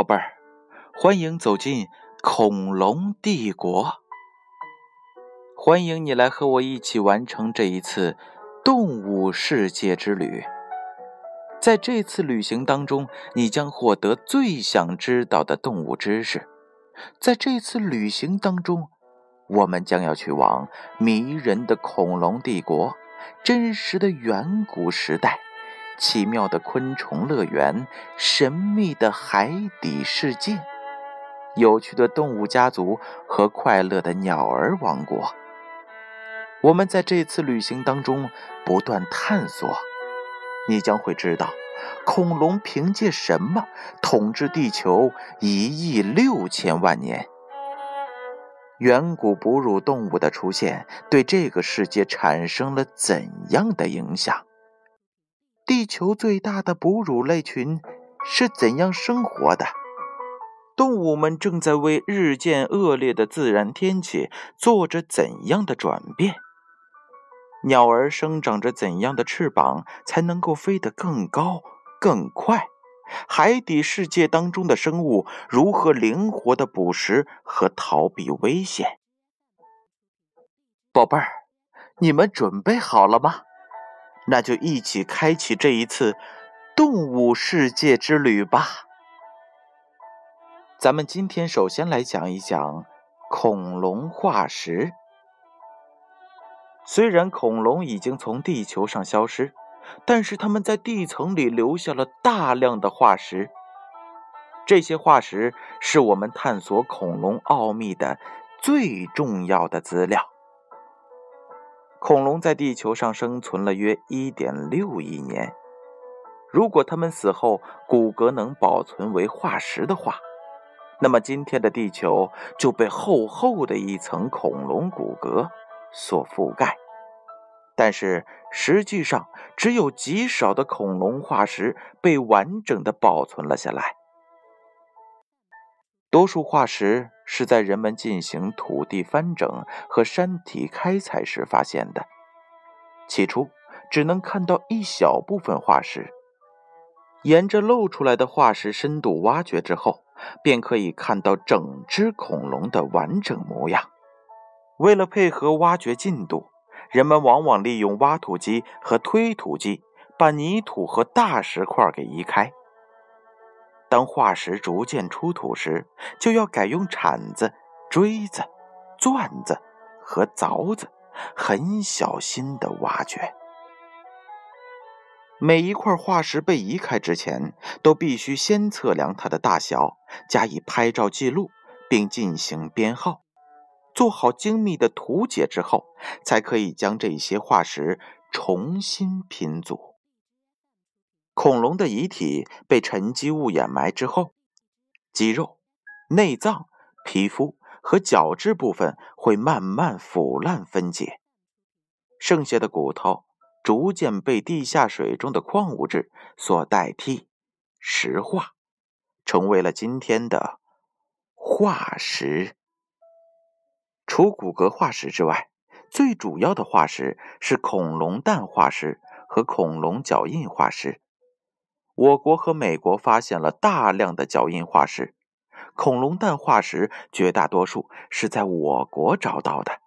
宝贝儿，欢迎走进恐龙帝国。欢迎你来和我一起完成这一次动物世界之旅。在这次旅行当中，你将获得最想知道的动物知识。在这次旅行当中，我们将要去往迷人的恐龙帝国，真实的远古时代。奇妙的昆虫乐园，神秘的海底世界，有趣的动物家族和快乐的鸟儿王国。我们在这次旅行当中不断探索，你将会知道，恐龙凭借什么统治地球一亿六千万年？远古哺乳动物的出现对这个世界产生了怎样的影响？地球最大的哺乳类群是怎样生活的？动物们正在为日渐恶劣的自然天气做着怎样的转变？鸟儿生长着怎样的翅膀才能够飞得更高更快？海底世界当中的生物如何灵活的捕食和逃避危险？宝贝儿，你们准备好了吗？那就一起开启这一次动物世界之旅吧。咱们今天首先来讲一讲恐龙化石。虽然恐龙已经从地球上消失，但是它们在地层里留下了大量的化石。这些化石是我们探索恐龙奥秘的最重要的资料。恐龙在地球上生存了约1.6亿年。如果它们死后骨骼能保存为化石的话，那么今天的地球就被厚厚的一层恐龙骨骼所覆盖。但是实际上，只有极少的恐龙化石被完整的保存了下来。多数化石是在人们进行土地翻整和山体开采时发现的。起初只能看到一小部分化石，沿着露出来的化石深度挖掘之后，便可以看到整只恐龙的完整模样。为了配合挖掘进度，人们往往利用挖土机和推土机把泥土和大石块给移开。当化石逐渐出土时，就要改用铲子、锥子、钻子和凿子，很小心的挖掘。每一块化石被移开之前，都必须先测量它的大小，加以拍照记录，并进行编号。做好精密的图解之后，才可以将这些化石重新拼组。恐龙的遗体被沉积物掩埋之后，肌肉、内脏、皮肤和角质部分会慢慢腐烂分解，剩下的骨头逐渐被地下水中的矿物质所代替，石化，成为了今天的化石。除骨骼化石之外，最主要的化石是恐龙蛋化石和恐龙脚印化石。我国和美国发现了大量的脚印化石，恐龙蛋化石绝大多数是在我国找到的。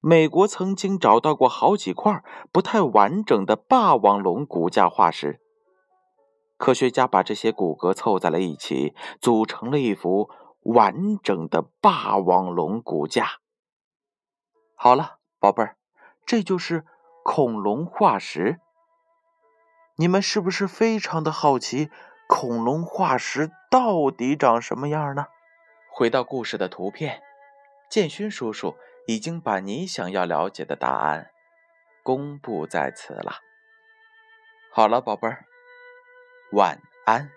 美国曾经找到过好几块不太完整的霸王龙骨架化石，科学家把这些骨骼凑在了一起，组成了一幅完整的霸王龙骨架。好了，宝贝儿，这就是恐龙化石。你们是不是非常的好奇，恐龙化石到底长什么样呢？回到故事的图片，建勋叔叔已经把你想要了解的答案公布在此了。好了，宝贝儿，晚安。